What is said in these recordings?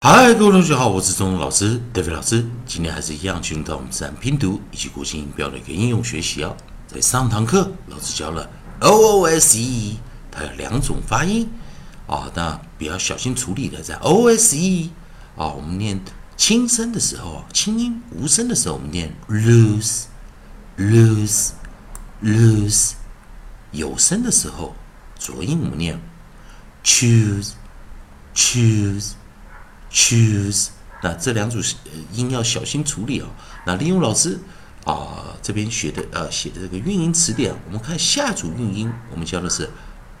嗨，各位同学好，我是钟老师，David 老师。今天还是一样进入到我们自然拼读以及国际音标的一个应用学习哦。在上堂课，老师教了 O O S E，它有两种发音啊，那比较小心处理的，在 O S E 啊，我们念轻声的时候，轻音无声的时候，我们念 lose，lose，lose；有声的时候，浊音我们念 choose。choose，choose，那这两组音要小心处理哦。那利用老师啊这边学的呃写的这个韵音词典，我们看下组韵音，我们教的是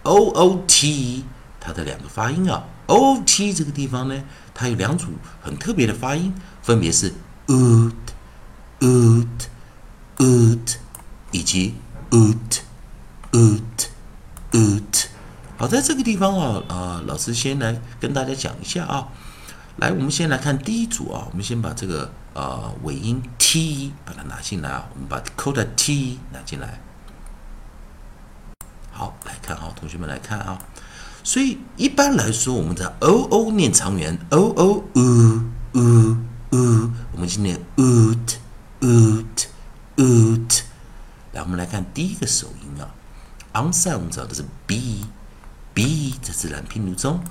o o t，它的两个发音啊。，o o t 这个地方呢，它有两组很特别的发音，分别是 oot oot oot 以及 oot oot oot。好，在这个地方啊啊，老师先来跟大家讲一下啊。来，我们先来看第一组啊。我们先把这个呃尾音 t 把它拿进来啊。我们把 c o d a t 拿进来。好，来看啊，同学们来看啊。所以一般来说，我们在 o o 念长元 o o u u u，我们今天 oot oot oot。来，我们来看第一个首音啊。onside 我们找的是 b b，在自然拼读中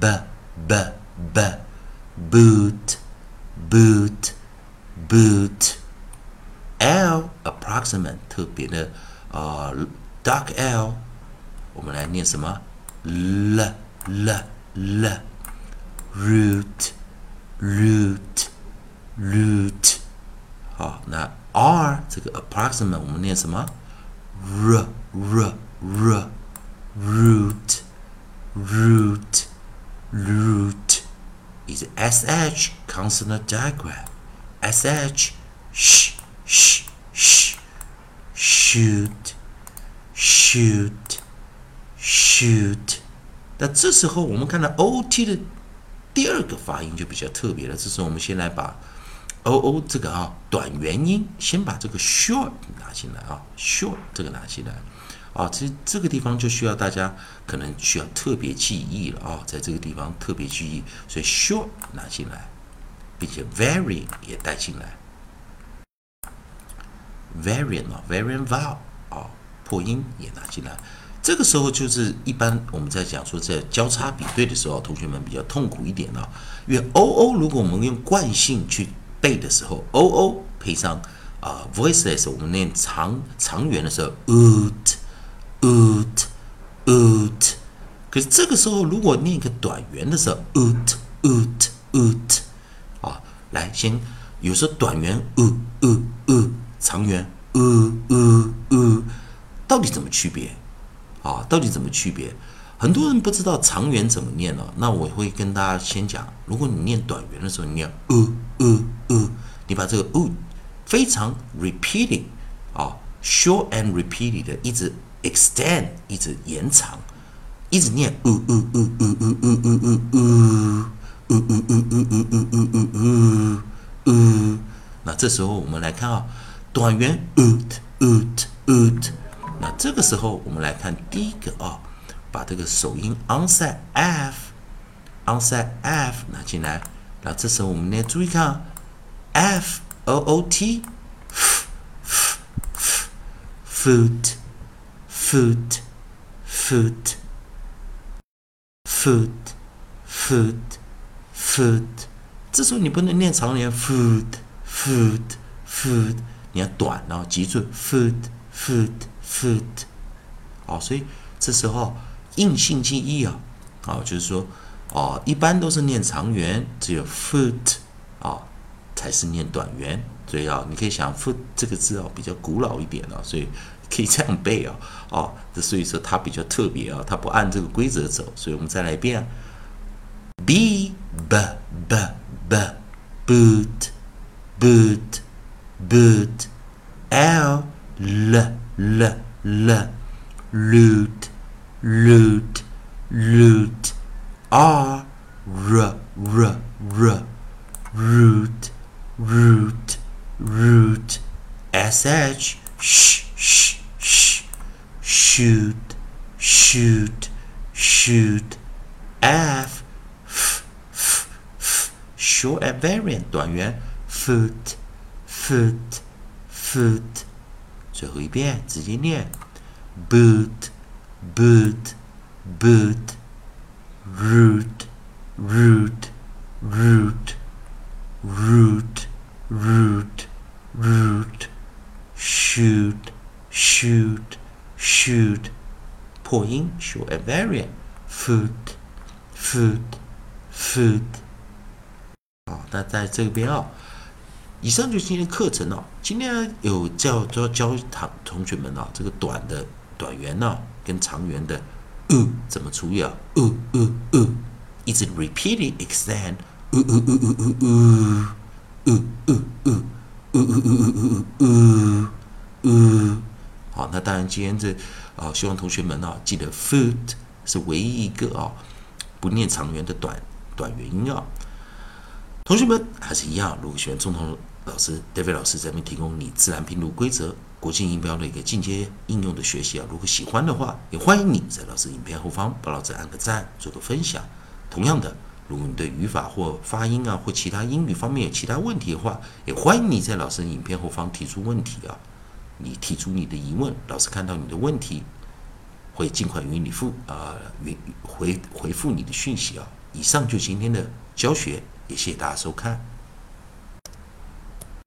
b b b。boot, boot, boot. L approximate 特别的啊、呃、，dark L，我们来念什么？l l l root root root。好，那 R 这个 approximate 我们念什么？r r r root root root。 Is SH consonant diagram. SH, sh, sh, sh, shoot, shoot, shoot。那这时候我们看到 OT 的第二个发音就比较特别了。这时候我们先来把 OO 这个啊短元音，先把这个 short 拿进来啊，short 这个拿进来。啊，其实这个地方就需要大家可能需要特别记忆了啊，在这个地方特别记忆，所以 short 拿进来，并且 very 也带进来，variant 啊，variant vowel 啊，破音也拿进来。这个时候就是一般我们在讲说在交叉比对的时候，同学们比较痛苦一点啊，因为 o o 如果我们用惯性去背的时候，o o 配上啊 voices，我们念长长元的时候，oot。Oot oot，可是这个时候如果念一个短元的时候，oot oot oot，啊，来先有时候短元 u u u，长元 u u u，到底怎么区别？啊，到底怎么区别？很多人不知道长元怎么念呢？那我会跟大家先讲，如果你念短元的时候，你念 u u u，你把这个 u 非常 repeating 啊，short and repeated 的一直。Extend 一直延长，一直念呜呜呜呜呜呜呜呜呜呜呜呜呜呜呜呜呜。那这时候我们来看啊，短元 oot oot oot。那这个时候我们来看第一个啊，把这个首音 onside f onside f 拿进来。那这时候我们来注意看 f o o t foot。Foot, foot, foot, foot, foot。这时候你不能念长元 foot, foot, foot，你要短，然后急住 foot, foot, foot。好，所以这时候硬性记忆啊，啊，就是说，哦，一般都是念长元，只有 foot 啊才是念短元。所以啊，你可以想 foot 这个字哦，比较古老一点啊，所以。可以这样背啊，哦，这所以说它比较特别啊，它不按这个规则走，所以我们再来一遍，b b b b boot boot boot l l l l loot loot loot r r r r root root root sh sh sh shoot, shoot, shoot. F, f, f, f short and variant 短元 foot foot foot。最后一遍直接念 boot boot boot root root root root root root shoot shoot Shoot 破音 short and variant，food，food，food，好，那在这边啊、以上就是今天的课程哦。今天有教教教堂同学们啊，这个短的短元呢、跟长元的呃怎么处理啊？呃呃呃，一直 repeating extend，呃呃呃呃呃呃，呃呃呃呃呃呃呃呃呃。那当然今天这啊，希望同学们啊记得 foot 是唯一一个啊不念长元的短短元音啊。同学们还是一样，如果喜欢中通老师 David 老师这边提供你自然拼读规则、国际音标的一个进阶应用的学习啊，如果喜欢的话，也欢迎你在老师影片后方帮老师按个赞，做个分享。同样的，如果你对语法或发音啊或其他英语方面有其他问题的话，也欢迎你在老师影片后方提出问题啊。你提出你的疑问，老师看到你的问题，会尽快与你复啊回回回复你的讯息啊。以上就今天的教学。也谢谢大家收看。